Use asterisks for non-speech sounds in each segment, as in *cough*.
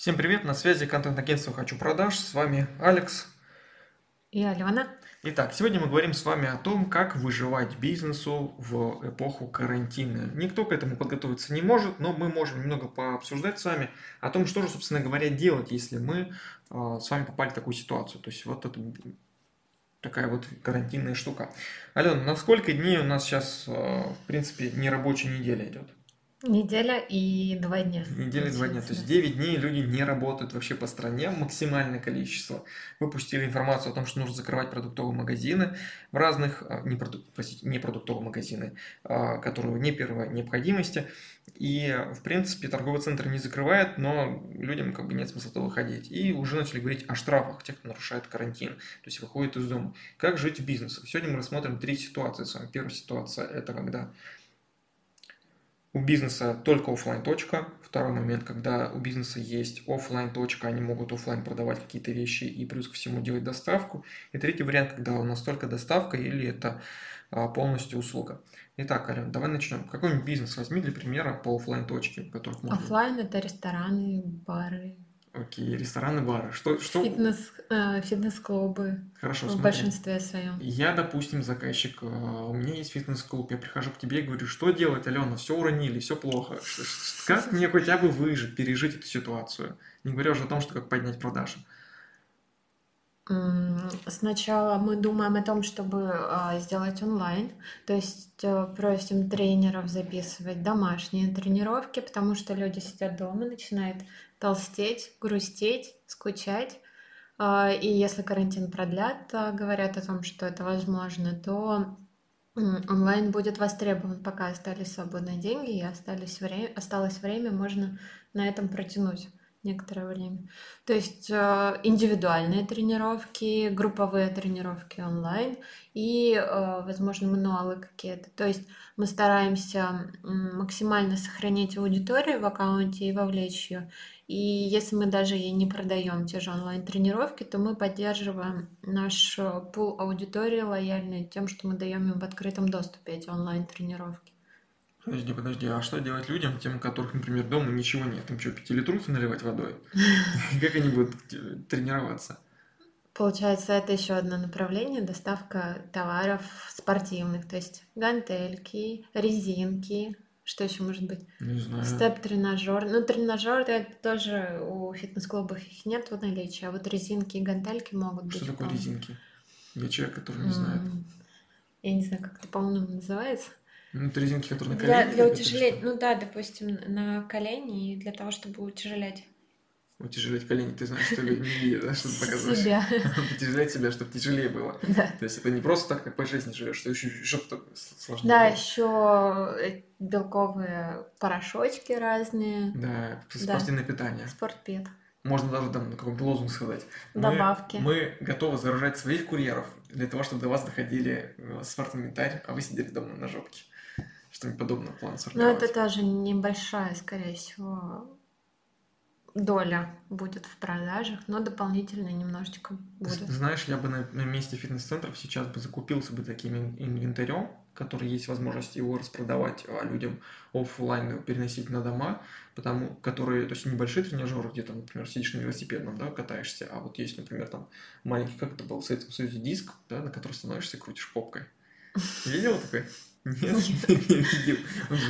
Всем привет, на связи контент-агентство «Хочу продаж», с вами Алекс. И Алена. Итак, сегодня мы говорим с вами о том, как выживать бизнесу в эпоху карантина. Никто к этому подготовиться не может, но мы можем немного пообсуждать с вами о том, что же, собственно говоря, делать, если мы э, с вами попали в такую ситуацию. То есть вот это такая вот карантинная штука. Алена, на сколько дней у нас сейчас, э, в принципе, нерабочая неделя идет? Неделя и два дня. Неделя и два дня. То есть 9 дней люди не работают вообще по стране, максимальное количество. Выпустили информацию о том, что нужно закрывать продуктовые магазины в разных, а, не, продук, простите, не продуктовые магазины, а, которые не первой необходимости. И, в принципе, торговый центр не закрывает, но людям как бы нет смысла туда выходить. И уже начали говорить о штрафах тех, кто нарушает карантин, то есть выходит из дома. Как жить в бизнесе? Сегодня мы рассмотрим три ситуации с вами. Первая ситуация – это когда у бизнеса только офлайн точка. Второй момент, когда у бизнеса есть офлайн точка, они могут офлайн продавать какие-то вещи и плюс ко всему делать доставку. И третий вариант, когда у нас только доставка или это а, полностью услуга. Итак, Ален, давай начнем. Какой-нибудь бизнес возьми для примера по офлайн точке, которых можно... Офлайн это рестораны, бары, Окей, рестораны, бары. Что, что... Фитнес, э, фитнес-клубы. Хорошо, В смотри. большинстве своем. Я, допустим, заказчик, э, у меня есть фитнес-клуб, я прихожу к тебе и говорю, что делать, Алена, все уронили, все плохо. Как мне хотя бы выжить, пережить эту ситуацию? Не говоря уже о том, что как поднять продажи. Сначала мы думаем о том, чтобы а, сделать онлайн, то есть э, просим тренеров записывать домашние тренировки, потому что люди сидят дома, начинают толстеть, грустеть, скучать. А, и если карантин продлят, а, говорят о том, что это возможно, то онлайн будет востребован, пока остались свободные деньги и остались время, осталось время, можно на этом протянуть некоторое время. То есть э, индивидуальные тренировки, групповые тренировки онлайн и, возможно, мануалы какие-то. То есть мы стараемся максимально сохранить аудиторию в аккаунте и вовлечь ее. И если мы даже и не продаем те же онлайн-тренировки, то мы поддерживаем наш э, пул аудитории лояльный тем, что мы даем им в открытом доступе эти онлайн-тренировки. Подожди, подожди, а что делать людям, тем, у которых, например, дома ничего нет? Им что, пятилитрухи наливать водой? *laughs* Как они будут тренироваться? Получается, это еще одно направление доставка товаров спортивных, то есть гантельки, резинки, что еще может быть? Не знаю. Степ-тренажер. Ну, тренажер это тоже у фитнес-клубов их нет в наличии, а вот резинки и гантельки могут быть. Что такое резинки? Я человек, который не знает. Я не знаю, как это по-моему называется. Ну, это резинки, которые на колени. Для, для утяжеления. Ну да, допустим, на колени, и для того, чтобы утяжелять. Утяжелять колени, ты знаешь, что люди не видят, да, что ты показываешь. Себя. *laughs* Утяжелять себя, чтобы тяжелее было. Да. То есть это не просто так, как по жизни живешь, что еще что-то сложнее. Да, еще э, белковые порошочки разные. Да, спортивное да. питание. Спортпед. Можно даже там какой-то лозунг сказать. Добавки. Мы, мы готовы заражать своих курьеров для того, чтобы до вас доходили э, спортинвентарь, а вы сидели дома на жопке что-нибудь подобное план сортировать. Но это тоже небольшая, скорее всего, доля будет в продажах, но дополнительно немножечко будет. Знаешь, я бы на, на месте фитнес-центров сейчас бы закупился бы таким инвентарем, который есть возможность его распродавать а людям офлайн переносить на дома, потому которые, то есть небольшие тренажеры, где там, например, сидишь на велосипедном, да, катаешься, а вот есть, например, там маленький, как это был в Советском Союзе, диск, да, на который становишься и крутишь попкой. Видел такой? *laughs* Нет, не *laughs* видел.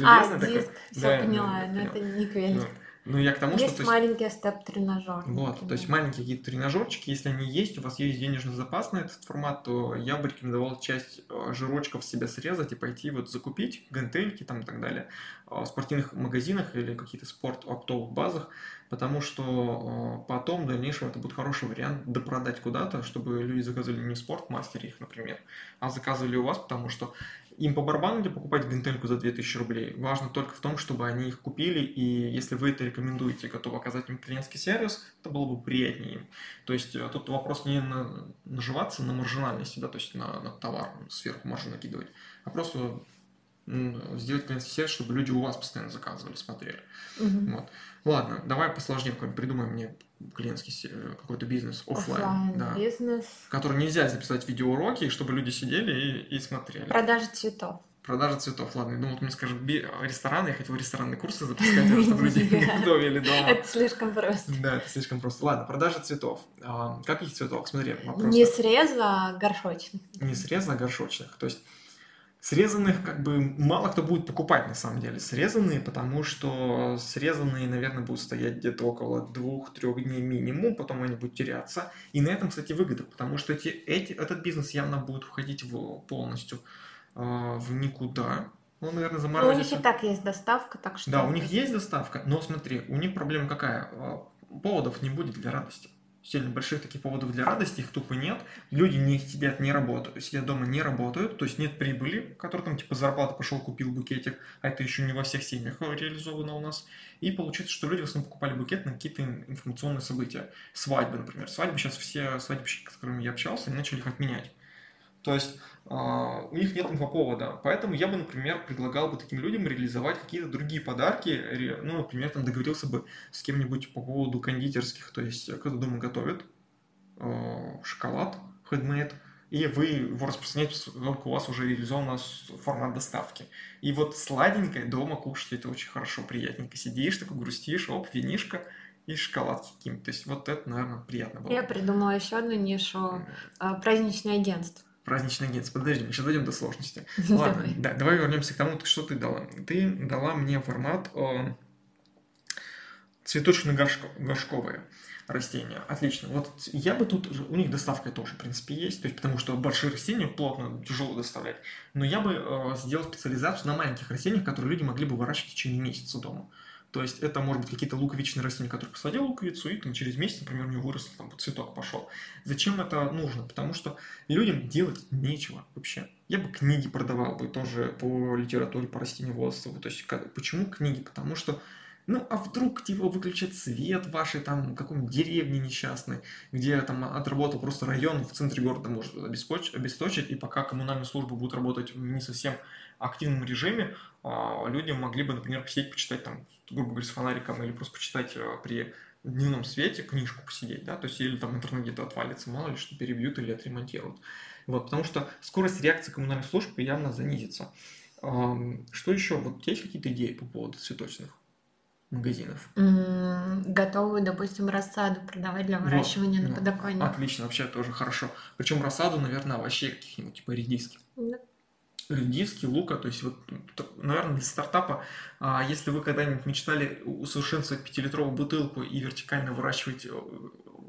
А, диск, все поняла, но это не квелик. Ну, я к тому, есть что... Есть маленькие степ-тренажеры. Вот, то есть маленькие какие-то тренажерчики, если они есть, у вас есть денежный запас на этот формат, то я бы рекомендовал часть э, жирочков себе срезать и пойти вот закупить гантельки там и так далее э, в спортивных магазинах или какие-то спорт-оптовых базах, потому что э, потом в дальнейшем это будет хороший вариант допродать куда-то, чтобы люди заказывали не в спортмастере их, например, а заказывали у вас, потому что им по барабану покупать гантельку за 2000 рублей. Важно только в том, чтобы они их купили, и если вы это рекомендуете, готовы оказать им клиентский сервис, это было бы приятнее им. То есть э, тут вопрос не на, наживаться на маржинальности, да, то есть на, на товар сверху маржу накидывать, а просто сделать клиентский сервис, чтобы люди у вас постоянно заказывали, смотрели. Угу. Вот. Ладно, давай посложнее придумай мне клиентский э, какой-то бизнес офлайн, да, бизнес, который нельзя записать видеоуроки, чтобы люди сидели и, и смотрели. Продажа цветов. Продажа цветов. Ладно, я думал, ты мне скажешь, би- рестораны, я хотел ресторанные курсы *laughs* запускать, чтобы люди готовили *laughs* дома. Это слишком просто. Да, это слишком просто. Ладно, продажа цветов. А, Каких цветов? Смотри, вопрос. Не среза, а горшочный. Не срезанных, а горшочных. То есть срезанных как бы мало кто будет покупать на самом деле. Срезанные, потому что срезанные, наверное, будут стоять где-то около двух-трех дней минимум, потом они будут теряться. И на этом, кстати, выгода, потому что эти, эти, этот бизнес явно будет входить в, полностью а, в никуда. Он, наверное, Ну, у них заморозится. и так есть доставка, так что... Да, у них есть доставка, но смотри, у них проблема какая? А, Поводов не будет для радости. Сильно больших таких поводов для радости, их тупо нет. Люди не сидят, не работают, сидят дома, не работают, то есть нет прибыли, который там типа зарплата пошел, купил букетик, а это еще не во всех семьях реализовано у нас. И получается, что люди в основном покупали букет на какие-то информационные события. Свадьбы, например. Свадьбы сейчас все свадебщики, с которыми я общался, начали их отменять. То есть а, у них нет инфоповода. Поэтому я бы, например, предлагал бы таким людям реализовать какие-то другие подарки. Ну, например, там договорился бы с кем-нибудь по поводу кондитерских, то есть кто-то дома готовит э, шоколад, хендмейд, и вы его распространяете, только у вас уже реализован с- формат доставки. И вот сладенькое дома кушать это очень хорошо, приятненько. Сидишь, такой грустишь, оп, винишко и шоколадки какие-то. То есть вот это, наверное, приятно было. Я придумала еще одну нишу. а, Праздничное агентство. Праздничный агентство. Подожди, мы сейчас дойдем до сложности. *laughs* Ладно, Давай. да, давай вернемся к тому, что ты дала. Ты дала мне формат э, цветочно-горшковые растения. Отлично. Вот я бы тут, у них доставка тоже, в принципе, есть, то есть, потому что большие растения плотно, тяжело доставлять. Но я бы э, сделал специализацию на маленьких растениях, которые люди могли бы выращивать в течение месяца дома. То есть это может быть какие-то луковичные растения, которые посадил луковицу, и там через месяц, например, у него вырос, там цветок пошел. Зачем это нужно? Потому что людям делать нечего вообще. Я бы книги продавал бы тоже по литературе, по растениеводству. То есть как- почему книги? Потому что ну, а вдруг, типа, выключать свет в вашей там какой-нибудь деревне несчастной, где там отработал просто район в центре города может обесточить, и пока коммунальные службы будут работать не совсем активном режиме, а, люди могли бы, например, посидеть, почитать там, грубо говоря, с фонариком, или просто почитать а, при дневном свете книжку посидеть, да, то есть или там интернет где-то отвалится, мало ли что перебьют или отремонтируют. Вот, потому что скорость реакции коммунальных служб явно занизится. Что еще? Вот есть какие-то идеи по поводу цветочных магазинов? Готовую, допустим, рассаду продавать для выращивания на ну, подоконнике. Отлично, вообще тоже хорошо. Причем рассаду, наверное, овощей каких-нибудь, типа редиски. Да. Редиски, лука, то есть вот, т- наверное, для стартапа, а, если вы когда-нибудь мечтали усовершенствовать пятилитровую бутылку и вертикально выращивать э,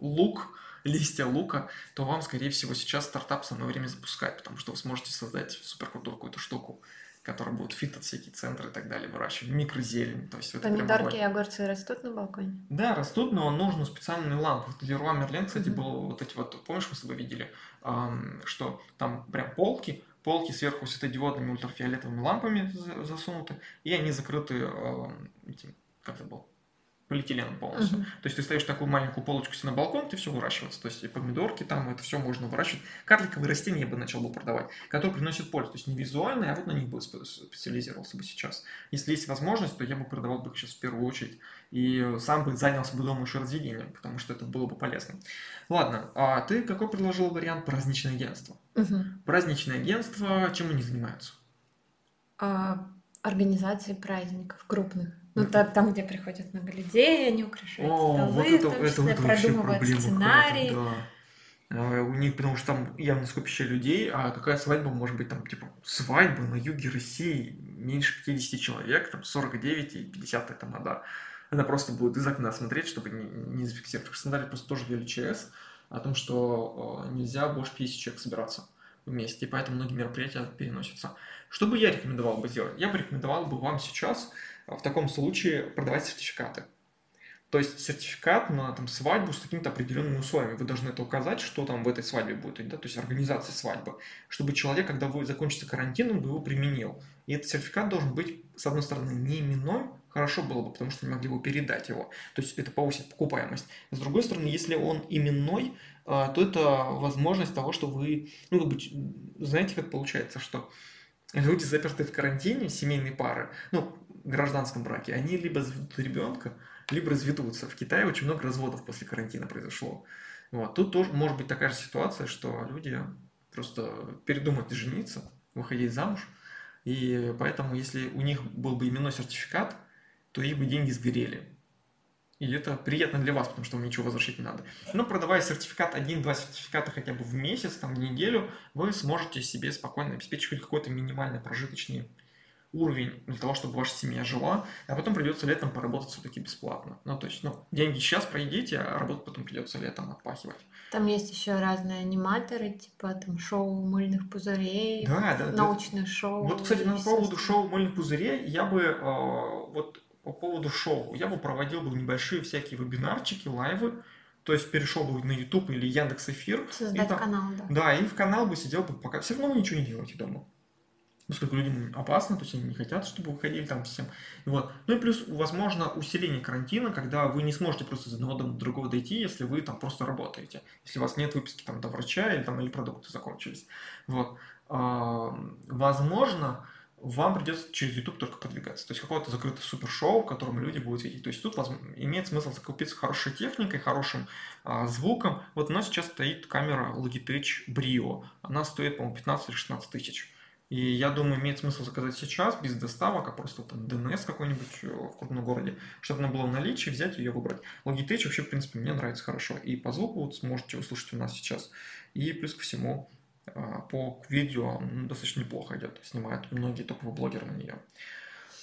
лук, листья лука, то вам, скорее всего, сейчас стартап самое время запускать, потому что вы сможете создать супер крутую какую-то штуку, которая будет фито всякие центры и так далее выращивать, микрозелень, то есть Помидорки и огурцы растут на балконе? Да, растут, но нужны специальные лампы. В Леруа Мерлен, кстати, Мгм. было вот эти вот, помнишь, мы с тобой видели, что там прям полки, полки сверху светодиодными ультрафиолетовыми лампами за- засунуты, и они закрыты ам, этим, как это было, полиэтиленом полностью. Мгм. То есть ты ставишь такую маленькую полочку себе на балкон, ты все выращивается. То есть и помидорки там, это все можно выращивать. Карликовые растения я бы начал бы продавать, которые приносят пользу. То есть не визуально, а вот на них бы спе- специализировался бы сейчас. Если есть возможность, то я бы продавал бы их сейчас в первую очередь. И сам бы занялся бы дома еще разведением, потому что это было бы полезно. Ладно, а ты какой предложил вариант праздничное агентство? Мгм. Праздничное агентство, чем они занимаются? А, Организации праздников крупных. Ну, та- там, где приходят много людей, они украшают О, столы, вот в это, том это, числе это вообще продумывают сценарий. да. А, У них, потому что там явно скопище людей, а какая свадьба может быть там, типа, свадьба на юге России, меньше 50 человек, там 49 и 50 тамада. Она просто будет из окна смотреть, чтобы не, не зафиксировать. В Краснодаре просто тоже ввели ЧС о том, что э, нельзя больше 50 человек собираться вместе, и поэтому многие мероприятия переносятся. Что бы я рекомендовал бы сделать? Я бы рекомендовал бы вам сейчас э, в таком случае продавать сертификаты. То есть сертификат на там, свадьбу с какими-то определенными условиями. Вы должны это указать, что там в этой свадьбе будет, да? то есть организация свадьбы, чтобы человек, когда вы закончится карантин, он бы его применил. И этот сертификат должен быть, с одной стороны, не именной, хорошо было бы, потому что не могли бы передать его. То есть это повысит покупаемость. С другой стороны, если он именной, а, то это возможность того, что вы, ну, как бы, знаете, как получается, что люди, запертые в карантине, семейные пары, ну, в гражданском браке, они либо заведут ребенка, либо разведутся. В Китае очень много разводов после карантина произошло. Вот. Тут тоже может быть такая же ситуация, что люди просто передумают жениться, выходить замуж, И поэтому, если у них был бы именной сертификат, то их бы деньги сгорели. И это приятно для вас, потому что вам ничего возвращать не надо. Но продавая сертификат, один-два сертификата хотя бы в месяц, там, в неделю, вы сможете себе спокойно обеспечить какой-то минимальный прожиточный уровень для того, чтобы ваша семья жила, а потом придется летом поработать все-таки бесплатно. Ну, то есть, ну, деньги сейчас проедите, а работу потом придется летом отпахивать. Там есть еще разные аниматоры, типа там шоу мыльных пузырей, Да, да. да. научное шоу. Вот, кстати, на и поводу шоу мыльных пузырей, я бы э, вот по поводу шоу, я бы проводил бы небольшие всякие вебинарчики, лайвы, то есть перешел бы на YouTube или Яндекс Эфир. Создать и там- канал, да. Да, и в канал бы сидел бы пока. Все равно вы ничего не делаете дома. Поскольку людям опасно, то есть они не хотят, чтобы вы ходили там всем. Вот. Ну и плюс, возможно, усиление карантина, когда вы не сможете просто из одного дома до другого дойти, если вы там просто работаете. Если у вас нет выписки там до врача или там или продукты закончились. Вот. Возможно, вам придется через YouTube только продвигаться. То есть какое-то закрытое супершоу, в котором люди будут видеть. То есть тут возм- имеет смысл закупиться хорошей техникой, хорошим а, звуком. Вот у нас сейчас стоит камера Logitech Brio. Она стоит, по-моему, 15 или 16 тысяч. И я думаю, имеет смысл заказать сейчас, без доставок, а просто там DNS какой-нибудь э, в крупном городе, чтобы она была в наличии, взять ее выбрать. Logitech вообще, в принципе, мне нравится хорошо. И по звуку вот сможете услышать у нас сейчас. И плюс ко всему, по видео м, достаточно неплохо идет. Снимают многие топовые блогеры на нее.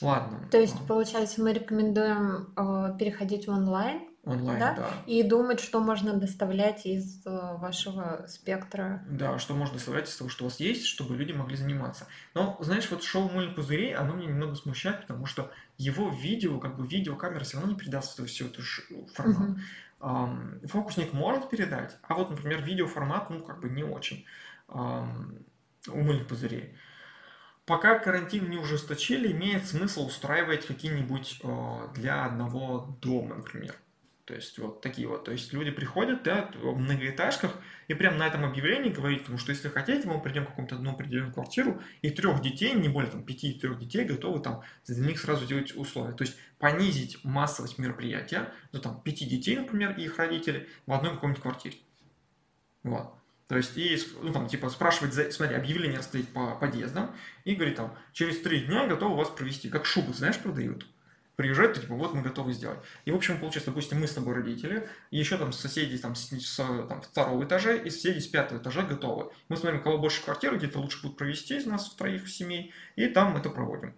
Ладно. То есть, а, получается, мы рекомендуем э, переходить в онлайн онлайн, да? да. и думать, что можно доставлять из э, вашего спектра. Да, что можно доставлять из того, что у вас есть, чтобы люди могли заниматься. Но, знаешь, вот шоу «Мыльных пузырей», оно меня немного смущает, потому что его видео, как бы видеокамера все равно не передаст всю, эту формат. Мгм. Ам, фокусник может передать, а вот, например, видеоформат, ну, как бы не очень ам, у «Мыльных пузырей». Пока карантин не ужесточили, имеет смысл устраивать какие-нибудь э, для одного дома, например. То есть вот такие вот. То есть люди приходят да, в многоэтажках и прям на этом объявлении говорить, потому что если хотите, мы придем в какую-то одну определенную квартиру, и трех детей, не более там пяти трех детей, готовы там для них сразу делать условия. То есть понизить массовость мероприятия до там пяти детей, например, и их родителей в одной какой-нибудь квартире. Вот. То есть, и, ну, там, типа, спрашивать, за, смотри, объявление расклеить по подъездам, и говорит, там, через три дня готовы вас провести. Как шубы, знаешь, продают. Приезжают, то, типа, вот мы готовы сделать. И, в общем, получается, допустим, мы с тобой родители, и еще там соседи там, с, с там, второго этажа и соседи с пятого этажа готовы. Мы смотрим, кого больше квартиры, где-то лучше будет провести из нас троих семей, и там это проводим.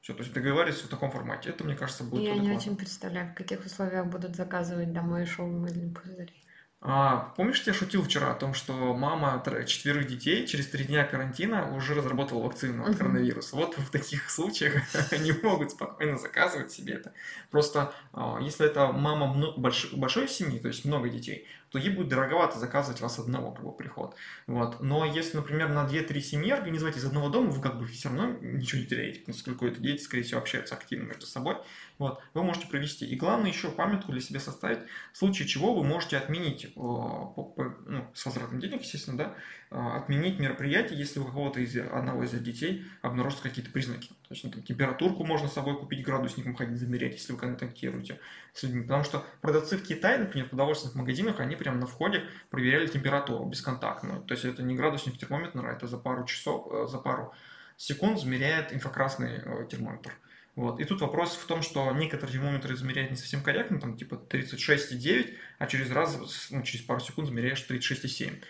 Все, то есть договаривались в таком формате. Это, мне кажется, будет Я не очень представляю, в каких условиях будут заказывать домой шоу мыльные пузыри. А, помнишь, я шутил вчера о том, что мама четверых детей через три дня карантина уже разработала вакцину от коронавируса. Вот в таких *laughs* случаях *laughs* они могут спокойно заказывать себе это. Просто а, если это мама больш- большой семьи, то есть много детей, то ей будет дороговато заказывать вас одного как бы, приход. Вот. Но если, например, на 2-3 семьи организовать из одного дома, вы как бы все равно ничего не теряете, поскольку это дети, скорее всего, общаются активно между собой. Вот. Вы можете провести. И главное еще памятку для себя составить, в случае чего вы можете отменить, э, ну, с возвратом денег, естественно, да, э, отменить мероприятие, если у какого-то из одного из детей обнаружатся какие-то признаки. То есть ну, там, температурку можно с собой купить, градусником ходить замерять, если вы контактируете с людьми. Потому что продавцы в Китае, например, в продовольственных магазинах, они прямо на входе проверяли температуру бесконтактную. То есть это не градусник термометра, это за пару часов, э, за пару секунд замеряет инфракрасный термометр. Вот. И тут вопрос в том, что некоторые термометры измеряют не совсем корректно, там типа 36,9, а через раз, ну, через пару секунд замеряешь 36,7.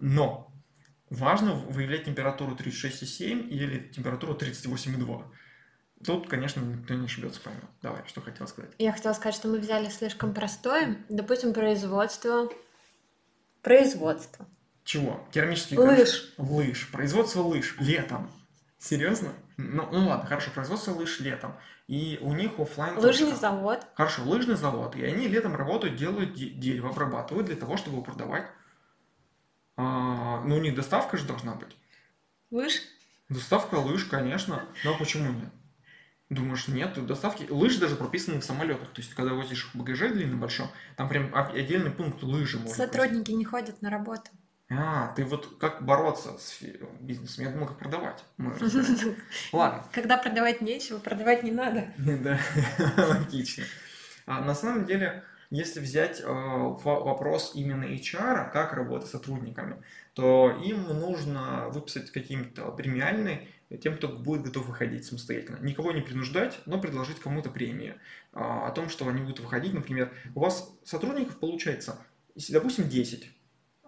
Но важно выявлять температуру 36,7 или температуру 38,2. Тут, конечно, никто не ошибется, поймет. Давай, что хотел сказать. Я хотела сказать, что мы взяли слишком простое, допустим, производство. Производство. Чего? Керамические Лыж. горшки? Лыж. Производство лыж летом. Серьезно? Ну, ну ладно, хорошо, производство лыж летом. И у них оффлайн Лыжный завод. Хорошо, лыжный завод. И они летом работают, делают де- дерево, обрабатывают для того, чтобы его продавать. А, ну, у них доставка же должна быть. Лыж. Доставка лыж, конечно. Но почему нет? Думаешь, нет, доставки. Лыжи даже прописаны в самолетах. То есть, когда возишь в багаже длинном большом, там прям отдельный пункт лыжи. Сотрудники не ходят на работу. А, ты вот как бороться с бизнесом? Я думал, как продавать. Мы. *laughs* Ладно. Когда продавать нечего, продавать не надо. *laughs* Да, *laughs* логично. А на самом деле, если взять э, во- вопрос именно HR, как работать с сотрудниками, то им нужно выписать какие-то премиальные тем, кто будет готов выходить самостоятельно. Никого не принуждать, но предложить кому-то премии а, о том, что они будут выходить. Например, у вас сотрудников получается, допустим, 10.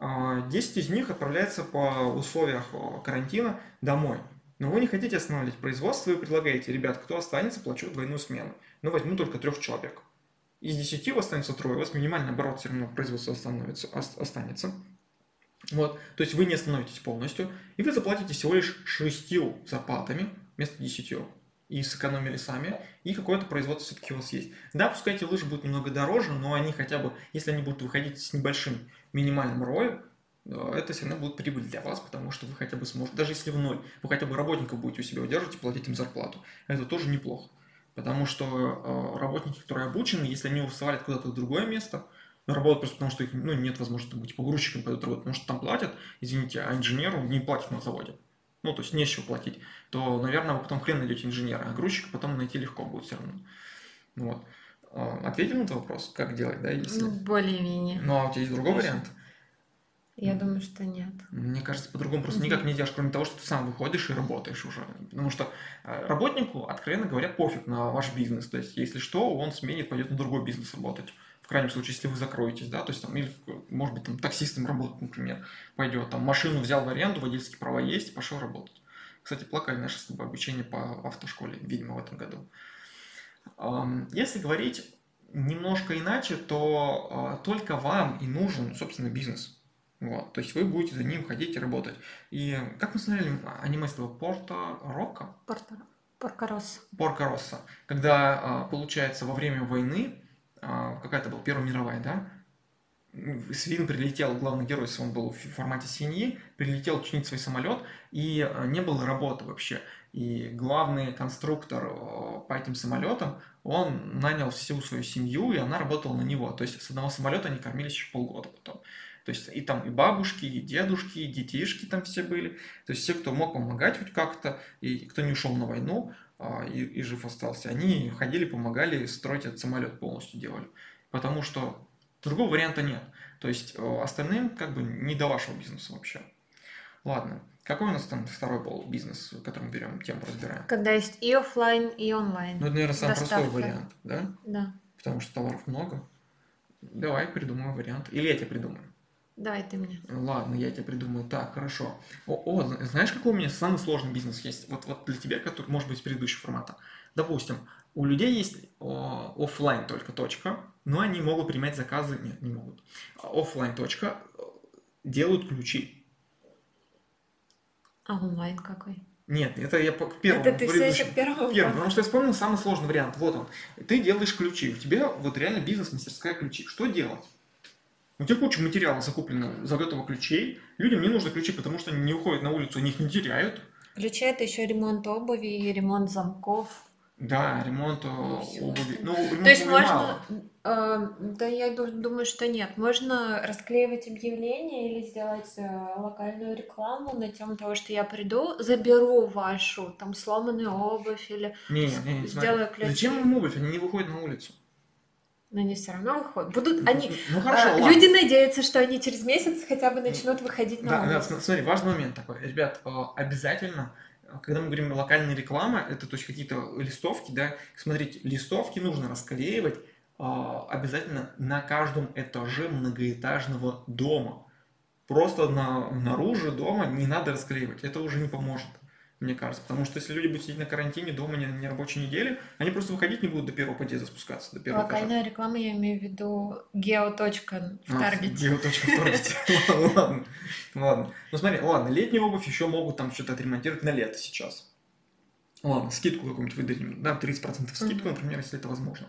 10 а, из них отправляется по условиях карантина домой. Но вы не хотите останавливать производство и предлагаете, ребят, кто останется, плачу двойную смену. Но возьму только трех человек. Из 10 у вас останется трое, у вас минимальный оборот все равно производства остановится, останется. Вот, то есть вы не остановитесь полностью, и вы заплатите всего лишь шестью зарплатами вместо десятью. И сэкономили сами, и какое-то производство все-таки у вас есть. Да, пускай эти лыжи будут немного дороже, но они хотя бы, если они будут выходить с небольшим минимальным роем, э, это все равно будет прибыль для вас, потому что вы хотя бы сможете, даже если в ноль, вы хотя бы работников будете у себя удерживать и платить им зарплату. Это тоже неплохо. Потому что э, работники, которые обучены, если они свалят куда-то в другое место, работают просто потому, что их ну, нет возможности быть погрузчиком пойдут работать, потому что там платят, извините, а инженеру не платят на заводе. Ну, то есть не с чего платить, то, наверное, вы потом хрен найдете инженера, а грузчика потом найти легко будет все равно. Вот. А, ответил на этот вопрос, как делать, да? Если... Ну, более-менее. Ну, а у тебя есть другой Конечно. вариант? Я думаю, что нет. Мне кажется, по-другому просто никак не делаешь, кроме того, что ты сам выходишь и работаешь уже. Потому что э, работнику, откровенно говоря, пофиг на ваш бизнес. То есть, если что, он сменит, пойдет на другой бизнес работать крайнем случае, если вы закроетесь, да, то есть там, или, может быть, там таксистом работать, например, пойдет, там, машину взял в аренду, водительские права есть, пошел работать. Кстати, плакали наши с тобой обучение по автошколе, видимо, в этом году. Если говорить немножко иначе, то а, только вам и нужен, собственно, бизнес. Вот, то есть вы будете за ним ходить и работать. И как мы смотрели аниме с этого Порто Рока? Порто Порко Росса. Порко Росса. Когда, а, получается, во время войны какая-то была Первая мировая, да, Свин прилетел, главный герой, он был в формате свиньи, прилетел чинить свой самолет, и а, не было работы вообще. И главный конструктор а, по этим самолетам, он нанял всю свою семью, и она работала на него. То есть с одного самолета они кормились еще полгода потом. То есть и там и бабушки, и дедушки, и детишки там все были. То есть все, кто мог помогать хоть как-то, и кто не ушел на войну, а, и, и жив остался, они ходили, помогали строить этот самолет полностью делали. Потому что другого варианта нет. То есть э, остальным как бы не до вашего бизнеса вообще. Ладно. Какой у нас там второй был бизнес, который мы берем, тему разбираем? Когда есть и офлайн, и онлайн. Ну, это, наверное, самый Доставка. простой вариант, да? Да. Потому что товаров много. Давай придумаем вариант. Или я тебе придумаю. Давай ты мне. Ладно, я тебе придумаю. Так, хорошо. О, о, знаешь, какой у меня самый сложный бизнес есть? Вот, вот для тебя, который может быть предыдущего формата. Допустим, у людей есть офлайн только точка, но они могут принимать заказы. Нет, не могут. Офлайн точка э, делают ключи. А онлайн какой? Нет, это я по первому. Это ты все еще первому. Первому, потому что я вспомнил самый сложный вариант. Вот он. Ты делаешь ключи. У тебя вот реально бизнес-мастерская ключи. Что делать? У тебя куча материала закуплено за готовых ключей. Людям не нужны ключи, потому что они не уходят на улицу, они их не теряют. Ключи это еще ремонт обуви, ремонт замков. Да, ремонт э, обуви. Ну, ремонт То есть можно, э, да я думаю, что нет. Можно расклеивать объявления или сделать э, локальную рекламу на тему того, что я приду, заберу вашу там сломанную обувь или не, не, сделаю ключи. Зачем им обувь? Они не выходят на улицу но они все равно выходят. Будут они. Ну, хорошо, а, люди надеются, что они через месяц хотя бы начнут выходить на да, улицу. Да, смотри, важный момент такой. Ребят, э, обязательно, когда мы говорим локальная реклама, это то есть какие-то листовки, да, смотрите, листовки нужно расклеивать обязательно на каждом этаже многоэтажного дома. Просто на, наружу дома не надо расклеивать, это уже не поможет мне кажется. Потому что если люди будут сидеть на карантине дома не, не рабочей неделе, они просто выходить не будут до первого подъезда спускаться, до первого Локальная этажа. реклама, я имею в виду геоточка в а, Таргете. Геоточка в Таргете. *laughs* Ладно. Ладно. Ну смотри, ладно, летнюю обувь еще могут там что-то отремонтировать на лето сейчас. Ладно, скидку какую-нибудь выдадим. Да, 30% скидку, например, если это возможно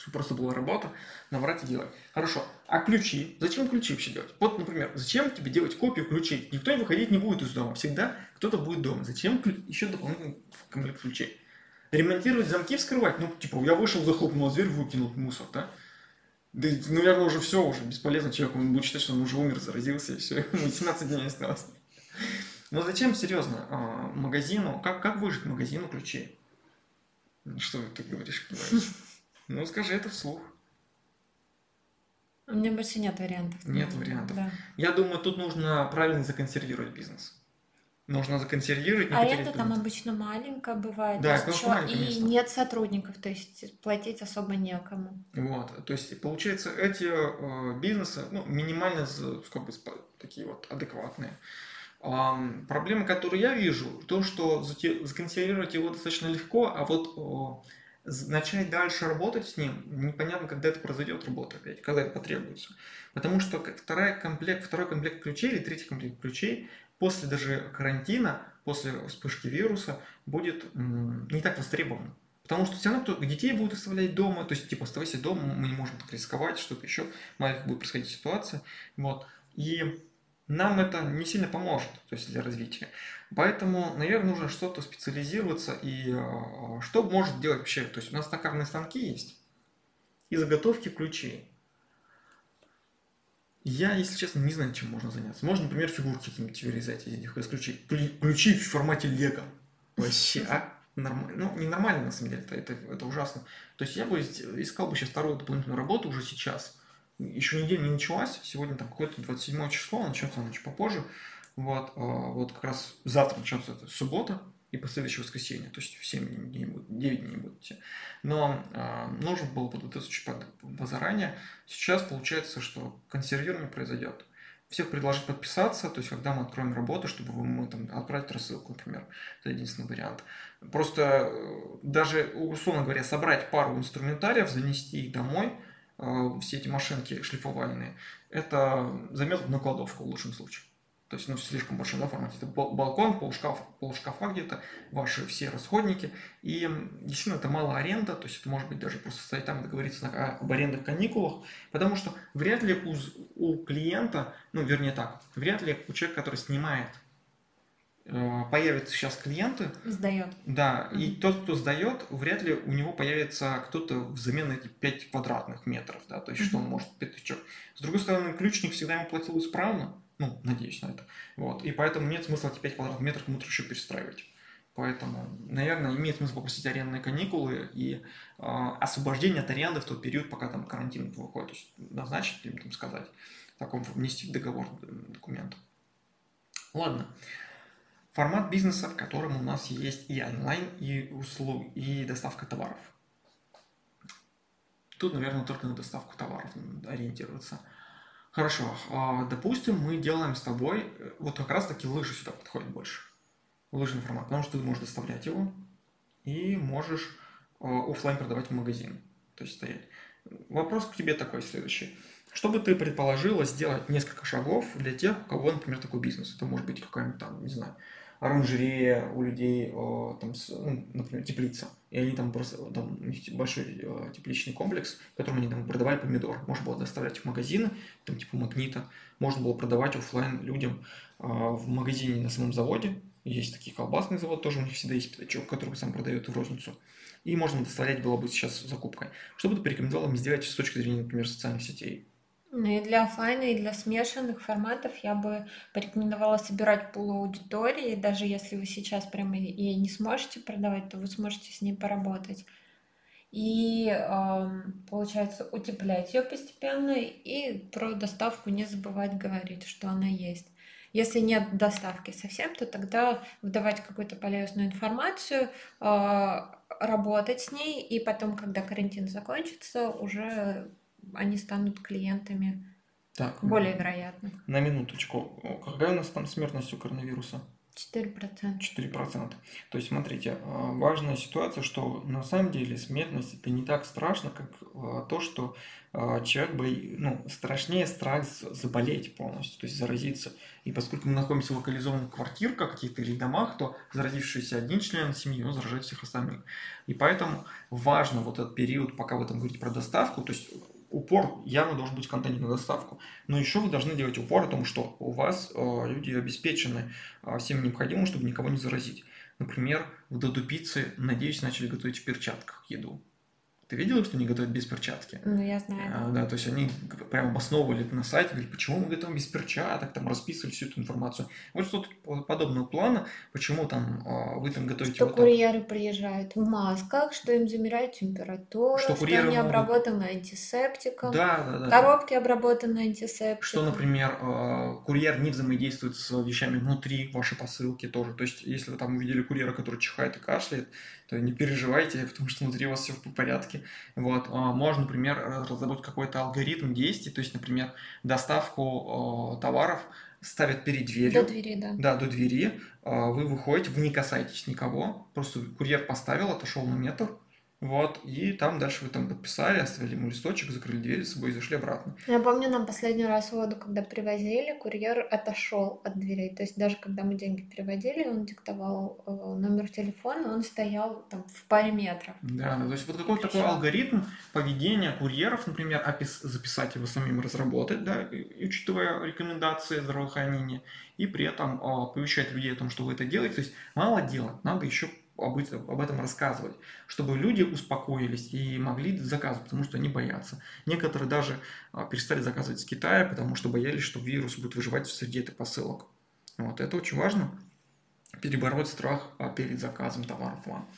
чтобы просто была работа, набрать и делать. Хорошо. А ключи? Зачем ключи вообще делать? Вот, например, зачем тебе делать копию ключей? Никто не выходить не будет из дома. Всегда кто-то будет дома. Зачем еще дополнительный комплект ключей? Ремонтировать замки, вскрывать? Ну, типа, я вышел, захлопнул дверь, выкинул мусор, да? Да, наверное, уже все, уже бесполезно человек, он будет считать, что он уже умер, заразился, и все, 18 дней осталось. Но зачем, серьезно, а, магазину, как, как выжить магазину ключей? Что ты говоришь, ну, скажи это вслух. У меня больше нет вариантов. Нет вариантов. Да. Я думаю, тут нужно правильно законсервировать бизнес. нужно законсервировать, А это там обычно маленькое бывает, Да, конечно, чё- маленькое и место. нет сотрудников, то есть платить особо некому. Вот, то есть получается эти э, бизнесы, ну, минимально как бы такие вот адекватные. Ам, проблема, которую я вижу, то, что законсервировать его достаточно легко, а вот начать дальше работать с ним, непонятно, когда это произойдет работа опять, когда это потребуется. Потому что вторая комплект, второй комплект ключей или третий комплект ключей после даже карантина, после вспышки вируса, будет не так востребован. Потому что все равно кто, детей будут оставлять дома, то есть, типа, оставайся дома, мы не можем так рисковать, что-то еще, маленькая будет происходить ситуация. Вот. И нам это не сильно поможет, то есть для развития. Поэтому, наверное, нужно что-то специализироваться и э, что может делать вообще. То есть у нас токарные станки есть и заготовки ключей. Я, если честно, не знаю, чем можно заняться. Можно, например, фигурки какие-нибудь вырезать из этих из ключей. Ключи- в формате лего. Вообще, а? Нормально. Ну, не нормально, на самом деле, это, это, это ужасно. То есть я бы ис- искал бы сейчас вторую дополнительную работу уже сейчас. Еще неделя не началась, сегодня там какое-то 27 число, начнется она чуть попозже. Вот, а, вот как раз завтра начнется это суббота и последующее воскресенье, то есть 7 дней будет, 9 дней будет идти. Но а, нужно было подготовиться позаранее. Сейчас получается, что консервирование произойдет. Всех предложить подписаться, то есть когда мы откроем работу, чтобы мы там отправить рассылку, например. Это единственный вариант. Просто э, даже, условно говоря, собрать пару инструментариев, занести их домой, э, все эти машинки шлифовальные, это займет одну кладовку в лучшем случае. То есть, ну, слишком большой да, формат. Это бал- балкон, полшкафа, полшкафа где-то, ваши все расходники. И действительно, это мало аренда, то есть это может быть даже просто стоять там и договориться на- о- об арендных каникулах, потому что вряд ли у, у клиента, ну, вернее так, вряд ли у человека, который снимает, э, появятся сейчас клиенты, Сдает. да, и Мгм. тот, кто сдает, вряд ли у него появится кто-то взамен на эти 5 квадратных метров, да, то есть что он может пятачок. С другой стороны, ключник всегда ему платил исправно, ну, надеюсь на это, вот, и поэтому нет смысла эти 5 квадратных метров кому-то еще перестраивать. Поэтому, наверное, имеет смысл попросить арендные каникулы и а, освобождение от аренды в тот период, пока там карантин выходит, то есть назначить или там сказать, таком внести в договор э, документ. Ладно. Формат бизнеса, в котором у нас есть и онлайн, и услуг, и доставка товаров. Тут, наверное, только на доставку товаров ориентироваться. Хорошо, а, допустим, мы делаем с тобой, э, вот как раз таки лыжи сюда подходят больше. Лыжный формат, потому что ты можешь доставлять его и можешь офлайн продавать в магазин, то есть стоять. Вопрос к тебе такой следующий. Что бы ты предположила сделать несколько шагов для тех, у кого, например, такой бизнес? Это может быть какая-нибудь там, не знаю, оранжерея у людей, там, ну, например, теплица. И они там просто, там у них большой э, тепличный комплекс, в котором они там продавали помидор. Можно было доставлять их в магазины, там типа магнита. Можно было продавать оффлайн людям а, в магазине на самом заводе. Есть такие колбасный завод, тоже у них всегда есть пятачок, который сам продает в розницу. И можно доставлять было бы сейчас закупкой. Что бы ты порекомендовал им сделать с точки зрения, например, социальных сетей? Ну и для оффлайна, и для смешанных форматов я бы порекомендовала собирать пул аудитории, даже если вы сейчас прямо ей не сможете продавать, то вы сможете с ней поработать. И получается утеплять ее постепенно и про доставку не забывать говорить, что она есть. Если нет доставки совсем, то тогда выдавать какую-то полезную информацию, э, работать с ней, и потом, когда карантин закончится, уже они станут клиентами Так, более вероятно. на минуточку. Какая у нас там смертность у коронавируса? 4%. 4%. То есть, смотрите, а, важная ситуация, что на самом деле смертность это не так страшно, как а, то, что а, человек бои, ну, страшнее страх заболеть полностью, то есть заразиться. И поскольку мы находимся в локализованных квартирках каких-то или домах, то заразившийся один член семьи, он заражает всех остальных. И поэтому важно вот этот период, пока вы там говорите про доставку, то есть упор явно должен быть в контенте на доставку. Но еще вы должны делать упор о том, что у вас э, люди обеспечены э, всем необходимым, чтобы никого не заразить. Например, в Доду пиццы, надеюсь, начали готовить в перчатках еду. Ты видела, что они готовят без перчатки? Ну, я знаю. А, да, то есть они прям обосновывали это на сайте, говорят, почему мы готовим без перчаток, там расписывали всю эту информацию. Вот что-то подобного плана, почему там а, вы там готовите что вот курьеры приезжают в масках, что им замеряют температуру, Что что, они могут- обработаны антисептиком, Да, да, да. коробки обработаны антисептиком. Что, например, э, курьер не взаимодействует с вещами внутри вашей посылки тоже. То есть, если вы там увидели курьера, который чихает и кашляет, то не переживайте, *laughs* потому что внутри у вас все в порядке. Вот. А Можно, например, разработать какой-то алгоритм действий, то есть, например, доставку э, товаров ставят перед дверью. До двери, да. Да, до двери. А, Вы выходите, вы не касаетесь никого. Просто курьер поставил, отошел на метр. Вот, и там дальше вы там подписали, оставили ему листочек, закрыли дверь с собой и зашли обратно. Я помню, нам последний раз воду, когда привозили, курьер отошел от дверей. То есть даже когда мы деньги переводили, он диктовал э, номер телефона, он стоял там в паре метров. Да, да, то есть вот какой-то такой алгоритм поведения курьеров, например, опис- записать его самим разработать, да, и- учитывая рекомендации здравоохранения, и при этом а, оповещать людей о том, что вы это делаете. То есть мало делать, надо еще об этом, об этом рассказывать, чтобы люди успокоились и могли заказывать, потому что они боятся. Некоторые даже а, перестали заказывать с Китая, потому что боялись, что вирус будет выживать среди этих посылок. Вот это очень важно, перебороть страх а, перед заказом товаров вам.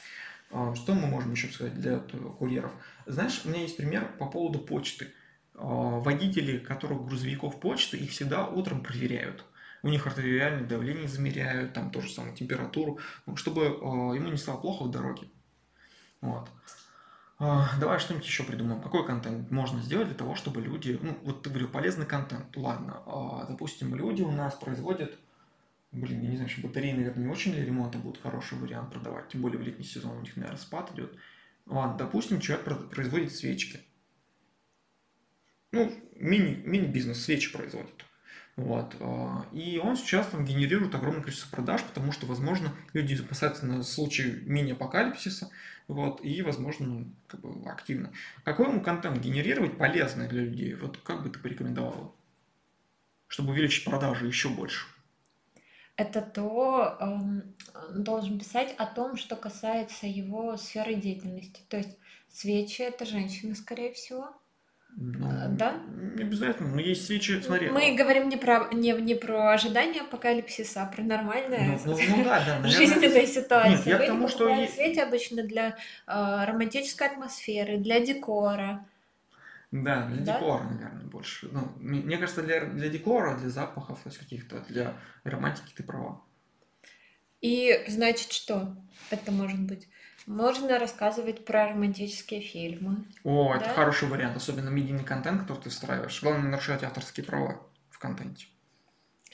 А, Что мы можем еще сказать для т- курьеров? Знаешь, у меня есть пример по поводу почты. Водители, которых грузовиков почты, их всегда утром проверяют. У них артериальное давление замеряют, там тоже самое температуру, ну, чтобы а, ему не стало плохо в дороге. Вот. А, Давай что-нибудь еще придумаем. Какой контент можно сделать для того, чтобы люди... Ну, вот ты говорил, полезный контент. Ладно, а, допустим, люди у нас производят... Блин, я не знаю, что батареи, наверное, не очень для ремонта будет хороший вариант продавать. Тем более в летний сезон у них, наверное, спад идет. Ладно, допустим, человек про- производит свечки. Ну, мини, мини-бизнес, свечи производит. Вот. а, И он сейчас там генерирует огромное количество продаж, потому что, возможно, люди опасаются на случай мини-апокалипсиса, вот, и, возможно, ну, как бы активно. Какой ему контент генерировать полезный для людей? Вот как бы ты порекомендовала? Чтобы увеличить продажи еще больше. Это то, эм, он должен писать о том, что касается его сферы деятельности. То есть свечи это женщины, скорее всего. Ну, А, да? Не обязательно, но есть свечи, смотри. Мы говорим не про, не, не про ожидание апокалипсиса, а про нормальное Ну, ну, ну да, да, наверное. жизненной ситуации. Нет, я к Люди тому, что покупают е- свечи обычно для э, романтической атмосферы, для декора. Да, для Да? декора, наверное, больше. Ну, мне мне кажется, для, для декора, для запахов, то есть каких-то, для романтики ты права. И значит, что это может быть? Можно рассказывать про романтические фильмы. О, это Да? хороший вариант, особенно медийный контент, который ты встраиваешь. Главное не нарушать авторские права в контенте.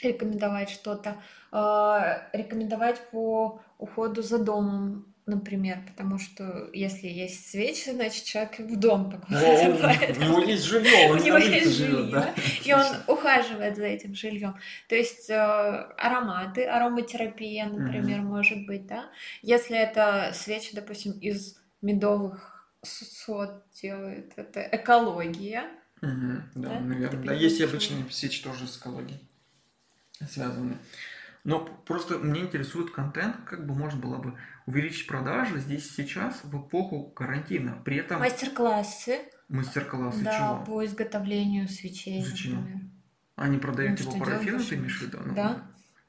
Рекомендовать что-то. э, рекомендовать по уходу за домом, например, потому что если есть свечи, значит человек в дом покупает. у него есть жилье, У он не него есть жилье, да? И он ухаживает за этим жильем. То есть э, ароматы, ароматерапия, например, может быть, да. Если это свечи, допустим, из медовых сот делает, это экология. Мгм, Да, Да? наверное. Да, есть и обычные свечи тоже с экологией связаны. Но просто мне интересует контент, как бы можно было бы увеличить продажи здесь сейчас в эпоху карантина. При этом Мастер-классы, мастер-классы да, чего? по изготовлению свечей, Зачем? например. Они продают Ну, его парафин, ты имеешь в виду? Ну, Да.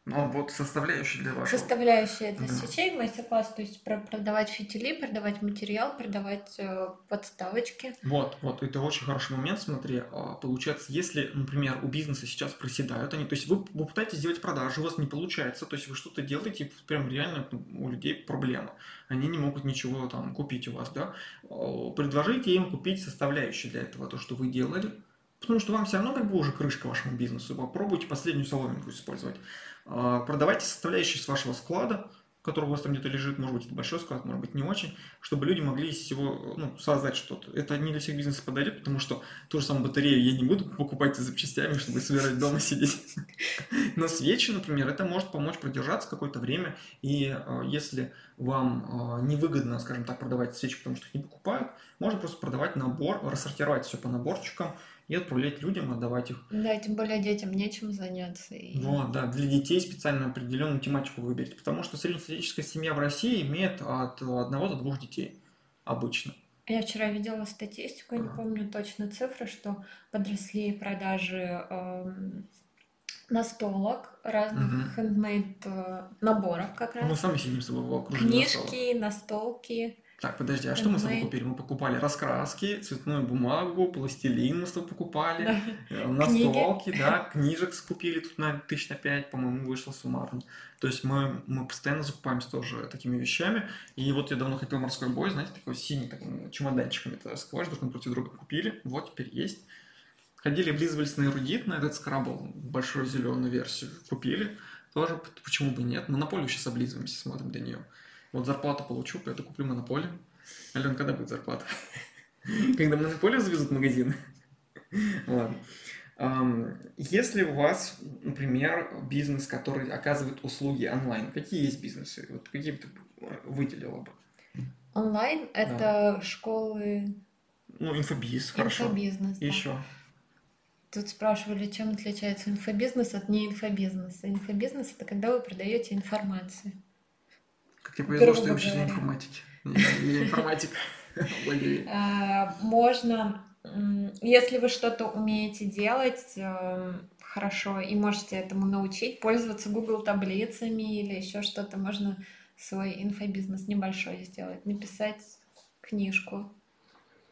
Ну, вот составляющие для вашего. Составляющие для Да. свечей, мастер-класс, то есть про- продавать фитили, продавать материал, продавать э, подставочки. Вот, вот, это очень хороший момент, смотри, а, получается, если, например, у бизнеса сейчас проседают они, то есть вы, вы пытаетесь сделать продажи, у вас не получается, то есть вы что-то делаете, и прям реально ну, у людей проблема, они не могут ничего там купить у вас, да, А, предложите им купить составляющие для этого, то, что вы делали, потому что вам все равно как бы уже крышка вашему бизнесу, попробуйте последнюю соломинку использовать, продавайте составляющие с вашего склада, который у вас там где-то лежит, может быть, это большой склад, может быть, не очень, чтобы люди могли из всего ну, создать что-то. Это не для всех бизнесов подойдет, потому что ту же самую батарею я не буду покупать с запчастями, чтобы собирать дома сидеть. Но свечи, например, это может помочь продержаться какое-то время, и э, если вам э, невыгодно, скажем так, продавать свечи, потому что их не покупают, можно просто продавать набор, рассортировать все по наборчикам и отправлять людям, отдавать их. Да, тем более детям нечем заняться. и- Вот, да, для детей специально определенную тематику выберите, потому что среднестатистическая семья в России имеет от одного до двух детей обычно. Я вчера видела статистику, я не Ага. помню точно цифры, что подросли продажи эм, настолок, разных Мгм. хендмейд э, наборов как Мы раз. сами сидим с тобой в окружении. Книжки, настолки. Так, подожди, а что мы с тобой купили? Мы покупали раскраски, цветную бумагу, пластилин мы с тобой покупали, Да. э, настолки, да, *laughs* книжек скупили тут на тысяч на пять, по-моему, вышло суммарно. То есть мы, мы постоянно закупаемся тоже такими вещами. И вот я давно хотел морской бой, знаете, такой синий, так, м, чемоданчиками ты раскрываешь, друг напротив друга купили, вот теперь есть. Ходили, облизывались на эрудит, на этот скрабл, большую зеленую версию купили. Тоже почему бы нет. Монополию сейчас облизываемся, смотрим до нее. Вот зарплату получу, пойду куплю монополию. Ален, когда будет зарплата? *laughs* Когда монополию завезут в магазин? *laughs* Ладно. Если у вас, например, бизнес, который оказывает услуги онлайн, какие есть бизнесы? Вот какие бы ты выделила бы? Онлайн это школы Ну, инфобиз, хорошо. инфобизнес. да. Еще. Тут спрашивали, чем отличается инфобизнес от неинфобизнеса. Инфобизнес это когда вы продаете информацию. Как тебе повезло, Грубо что я учитель информатики. Я информатик. *laughs* А, Можно, если вы что-то умеете делать эм, хорошо и можете этому научить, пользоваться Google таблицами или еще что-то, можно свой инфобизнес небольшой сделать, написать книжку.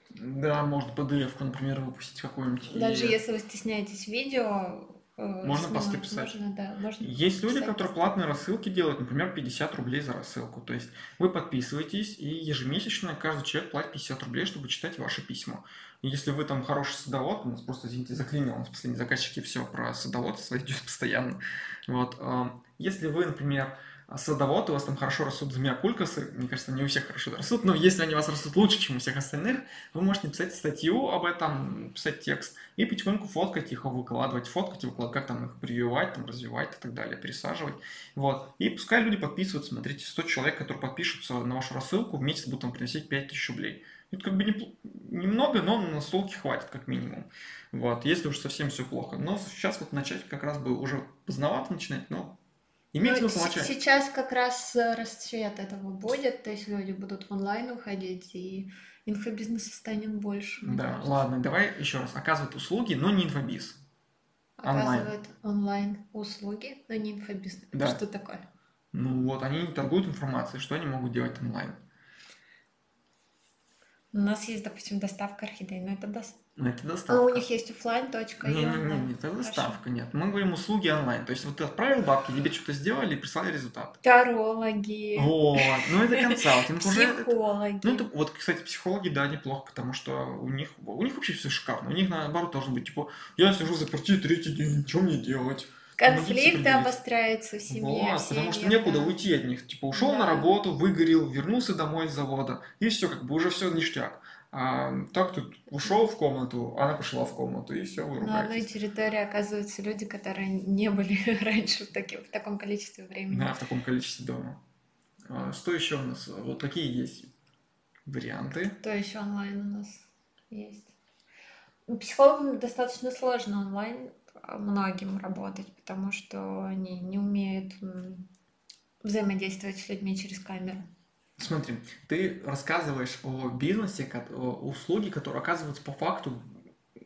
Да, можно PDF-ку, например, выпустить какую-нибудь. и- Даже если вы стесняетесь видео, э, Можно посты писать. Можно, да, можно. Есть люди, которые посты. платные рассылки делают, например, 50 рублей за рассылку. То есть вы подписываетесь, и ежемесячно каждый человек платит 50 рублей, чтобы читать ваши письма. И если вы там хороший садовод, у нас просто, извините, заклинило, у нас последние заказчики все про садоводство *laughs* идет постоянно. Вот. а, Если вы, например, садовод, у вас там хорошо растут змея-кулькасы, мне кажется, не у всех хорошо растут, но если они у вас растут лучше, чем у всех остальных, вы можете писать статью об этом, писать текст и потихоньку фоткать их, выкладывать, фоткать выкладывать, как там их прививать, там, развивать и так далее, пересаживать. Вот. И пускай люди подписываются, смотрите, 100 человек, которые подпишутся на вашу рассылку, в месяц будут там приносить 5000 рублей. Это как бы не, немного, но на столке хватит, как минимум. Вот, если уж совсем все плохо. Но сейчас вот начать как раз бы уже поздновато начинать, но имеет Ну, смысл начать. Сейчас как раз э, расцвет этого будет, то есть люди будут в онлайн уходить, и инфобизнеса станет больше. Да, кажется. ладно, давай еще раз. Оказывать услуги, но не инфобиз. онлайн. Оказывает онлайн услуги, но не инфобизнес. Да. что такое? Ну вот, они торгуют информацией, что они могут делать онлайн. У нас есть, допустим, доставка орхидей, но это дос- Ну, это А доставка. у них есть оффлайн точка и Не, не, онлайн. не, это Хорошо. доставка, нет. Мы говорим услуги онлайн. То есть вот ты отправил бабки, тебе что-то сделали и прислали результат. Тарологи, Вот, ну это консалтинг уже. психологи. Ну, это, вот, кстати, психологи, да, неплохо, потому что у них, у них вообще все шикарно. У них, наоборот, должно быть, типа, я сижу заперти третий день, что мне делать? Конфликты помогите обостряются в семье. Вот, в потому что некуда да. уйти от них. Типа, ушел на Да. работу, выгорел, вернулся домой с завода, и все, как бы уже все ништяк. А, так тут ушел в комнату, она пошла в комнату, и все, вы На одной территории оказываются люди, которые не были *laughs* раньше в, таки- в таком количестве времени. Да, в таком количестве дома. А, Что еще у нас? Вот такие есть варианты. Кто еще онлайн у нас есть? Ну, Психологам достаточно сложно онлайн многим работать, потому что они не умеют взаимодействовать с людьми через камеру. Смотри, ты рассказываешь о бизнесе, о услуге, которые оказываются по факту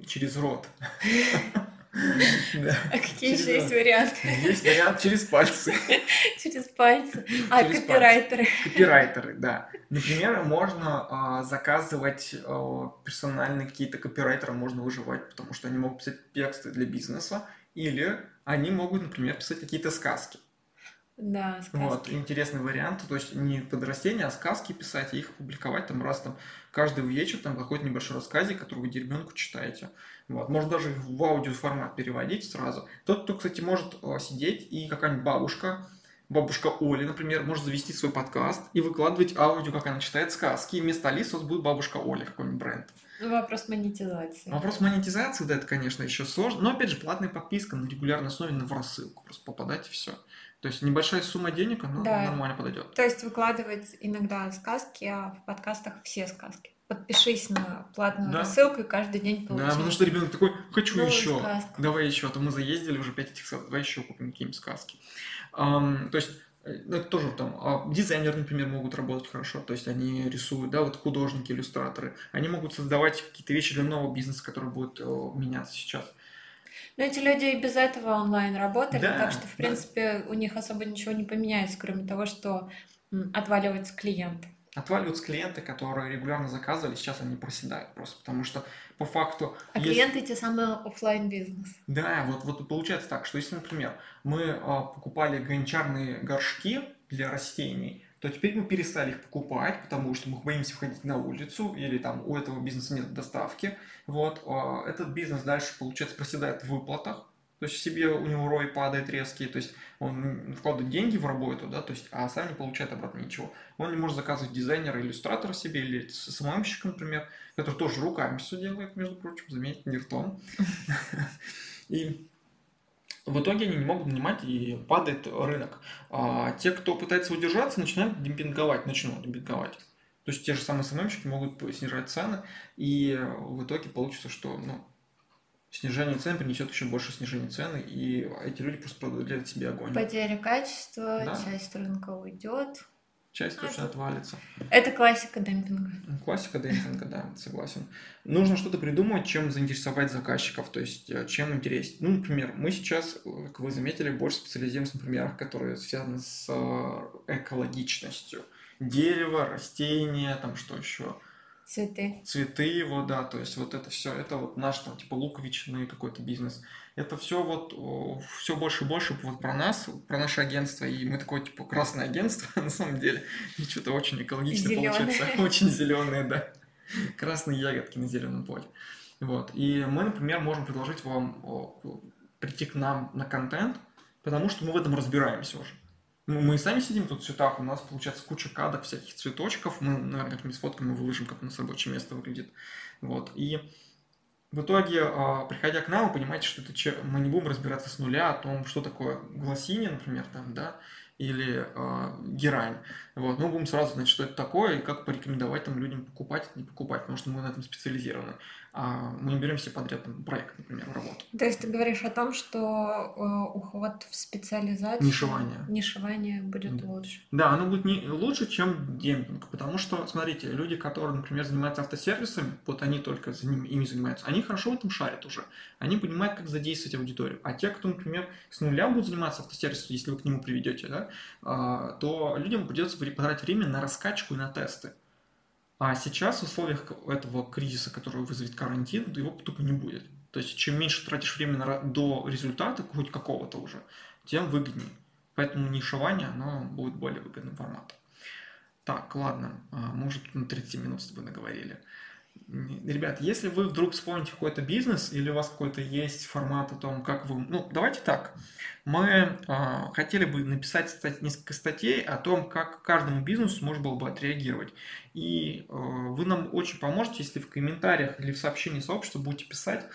через рот. *laughs* А какие еще есть варианты? Есть вариант через пальцы. *laughs* Через пальцы. А, копирайтеры. Копирайтеры, да. Например, можно а, заказывать а, персональные какие-то копирайтеры, можно выживать, потому что они могут писать тексты для бизнеса, или они могут, например, писать какие-то сказки. Да, сказки. Вот, интересный вариант, то есть не под растения, а сказки писать и их публиковать там раз там каждый вечер там какой-то небольшой рассказик, который вы ребенку читаете. Вот, можно даже в аудиоформат переводить сразу. Тот, кто, кстати, может э, сидеть и какая-нибудь бабушка, бабушка Оля, например, может завести свой подкаст и выкладывать аудио, как она читает сказки, и вместо Алисы у вас будет бабушка Оля, какой-нибудь бренд. Ну, Вопрос монетизации. Вопрос монетизации, да, это, конечно, еще сложно, но, опять же, платная подписка на регулярной основе на в рассылку, просто попадать и все. То есть небольшая сумма денег, она Да. нормально подойдет. То есть выкладывать иногда сказки, а в подкастах все сказки. Подпишись на платную Да. рассылку и каждый день Да, получай. потому что ребенок такой, хочу новую еще. сказку. Давай еще, а то мы заездили уже 5 этих сказок, давай еще купим какие-нибудь сказки. Ам, то есть Э, ну, это тоже там а, дизайнеры, например, могут работать хорошо, то есть они рисуют, да, вот художники, иллюстраторы, они могут создавать какие-то вещи для нового бизнеса, который будет о, меняться сейчас. Но эти люди и без этого онлайн работали, да, так что, в принципе, да. у них особо ничего не поменяется, кроме того, что отваливаются клиенты. Отваливаются клиенты, которые регулярно заказывали, сейчас они проседают просто, потому что по факту... А есть... клиенты те самые офлайн бизнес. Да, вот, вот получается так, что если, например, мы а, покупали гончарные горшки для растений, то теперь мы перестали их покупать, потому что мы боимся входить на улицу, или там у этого бизнеса нет доставки. Вот, а, этот бизнес дальше, получается, проседает в выплатах, то есть себе у него рой падает резкий, то есть он вкладывает деньги в работу, да, то есть, а сам не получает обратно ничего. Он не может заказывать дизайнера, иллюстратора себе или самоемщика, например, который тоже руками все делает, между прочим, заметьте, не ртом. *laughs* И в итоге они не могут нанимать и падает рынок. А те, кто пытается удержаться, начинают демпинговать, начнут демпинговать. То есть те же самые СММщики могут снижать цены, и в итоге получится, что ну, снижение цен принесет еще больше снижения цены, и эти люди просто продадут себе огонь. Потеря качества, да. часть рынка уйдет. Часть а, точно отвалится. Это классика демпинга. Классика демпинга, да, согласен. Нужно что-то придумать, чем заинтересовать заказчиков, то есть э, чем интереснее. Ну, например, мы сейчас, как вы заметили, больше специализируемся на примерах, которые связаны с э, экологичностью. Дерево, растения, там что еще – Цветы. Цветы его, да, то есть вот это все, это вот наш там типа луковичный какой-то бизнес. Это все вот, все больше и больше вот про нас, про наше агентство, и мы такое типа красное агентство *laughs* на самом деле, и что-то очень экологично зелёное. получается, *laughs* очень зеленые, да, красные ягодки на зеленом поле. Вот, и мы, например, можем предложить вам прийти к нам на контент, потому что мы в этом разбираемся уже. Ну, мы сами сидим тут в цветах, у нас получается куча кадок, всяких цветочков. Мы, наверное, как-нибудь сфоткаем и выложим, как у нас рабочее место выглядит. Вот. И в итоге, а, приходя к нам, вы понимаете, что это мы не будем разбираться с нуля о том, что такое гласине, например, там, да, или э, герань. Вот. Мы будем сразу знать, что это такое, и как порекомендовать там людям покупать, не покупать, потому что мы на этом специализированы мы не берем себе подряд там, проект, например, работу. То есть ты говоришь о том, что э, уход в специализацию... Нишевание. Нишевание будет да. лучше. Да, оно будет не лучше, чем демпинг, потому что, смотрите, люди, которые, например, занимаются автосервисами, вот они только за ними, ими занимаются, они хорошо в этом шарят уже, они понимают, как задействовать аудиторию. А те, кто, например, с нуля будут заниматься автосервисом, если вы к нему приведете, да, а, то людям придется потратить время на раскачку и на тесты. А сейчас в условиях этого кризиса, который вызовет карантин, его тупо не будет. То есть чем меньше тратишь времени до результата, хоть какого-то уже, тем выгоднее. Поэтому нишевание, оно будет более выгодным форматом. Так, ладно, а, уже на 30 минут с тобой наговорили. Ребят, если вы вдруг вспомните какой-то бизнес или у вас какой-то есть формат о том, как вы... Ну, давайте так. Мы э, хотели бы написать стать, несколько статей о том, как каждому бизнесу можно было бы отреагировать. И э, вы нам очень поможете, если в комментариях или в сообщении сообщества будете писать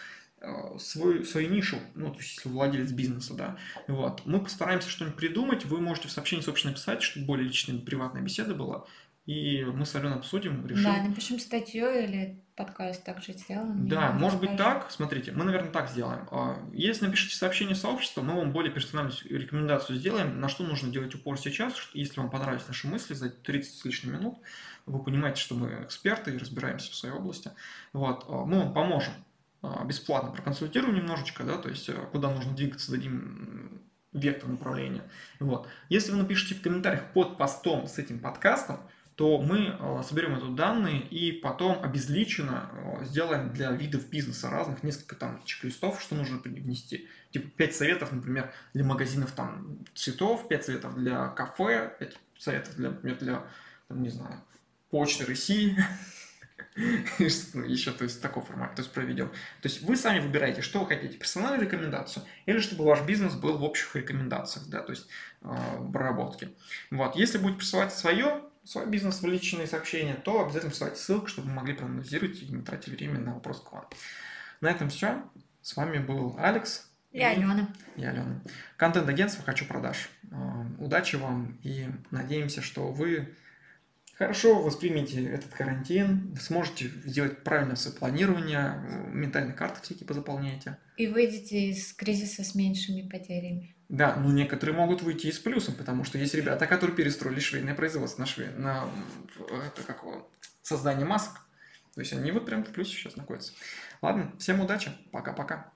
э, свою, свою нишу, ну, то есть, если владелец бизнеса, да, вот. Мы постараемся что-нибудь придумать, вы можете в сообщении сообщества написать, чтобы более личная, приватная беседа была, и мы с Аленой обсудим, решим. Да, напишем статью или подкаст также сделаем. Да, может быть так. Смотрите, мы, наверное, так сделаем. А, если напишите сообщение сообщества, мы вам более персональную рекомендацию сделаем, на что нужно делать упор сейчас, если вам понравились наши мысли за 30 с лишним минут, вы понимаете, что мы эксперты и разбираемся в своей области. Вот, а, мы вам поможем а, бесплатно, проконсультируем немножечко, да, то есть куда нужно двигаться, дадим вектор направления. Вот. Если вы напишите в комментариях под постом с этим подкастом, то мы э, соберем эти данные и потом обезличенно э, сделаем для видов бизнеса разных несколько там чек-листов, что нужно внести. Типа 5 советов, например, для магазинов там цветов, 5 советов для кафе, 5 советов для, например, для, там, не знаю, почты России, *laughs* еще, то есть, такой формат, то есть, проведем. То есть, вы сами выбираете, что вы хотите, персональную рекомендацию, или чтобы ваш бизнес был в общих рекомендациях, да, то есть, э, проработке. Вот, если будете присылать свое, свой бизнес в личные сообщения, то обязательно присылайте ссылку, чтобы мы могли проанализировать и не тратили время на вопрос к вам. На этом все. С вами был Алекс. И, и Алена. И Алена. Контент-агентство «Хочу продаж». А, удачи вам и надеемся, что вы хорошо воспримете этот карантин, сможете сделать правильное свое планирование, ментальные карты всякие позаполняете. И выйдете из кризиса с меньшими потерями. Да, но некоторые могут выйти и с плюсом, потому что есть ребята, которые перестроили швейное производство на, шве... на это, как создание масок. То есть они вот прям в плюсе сейчас находятся. Ладно, всем удачи, пока-пока.